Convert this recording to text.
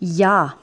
Ja.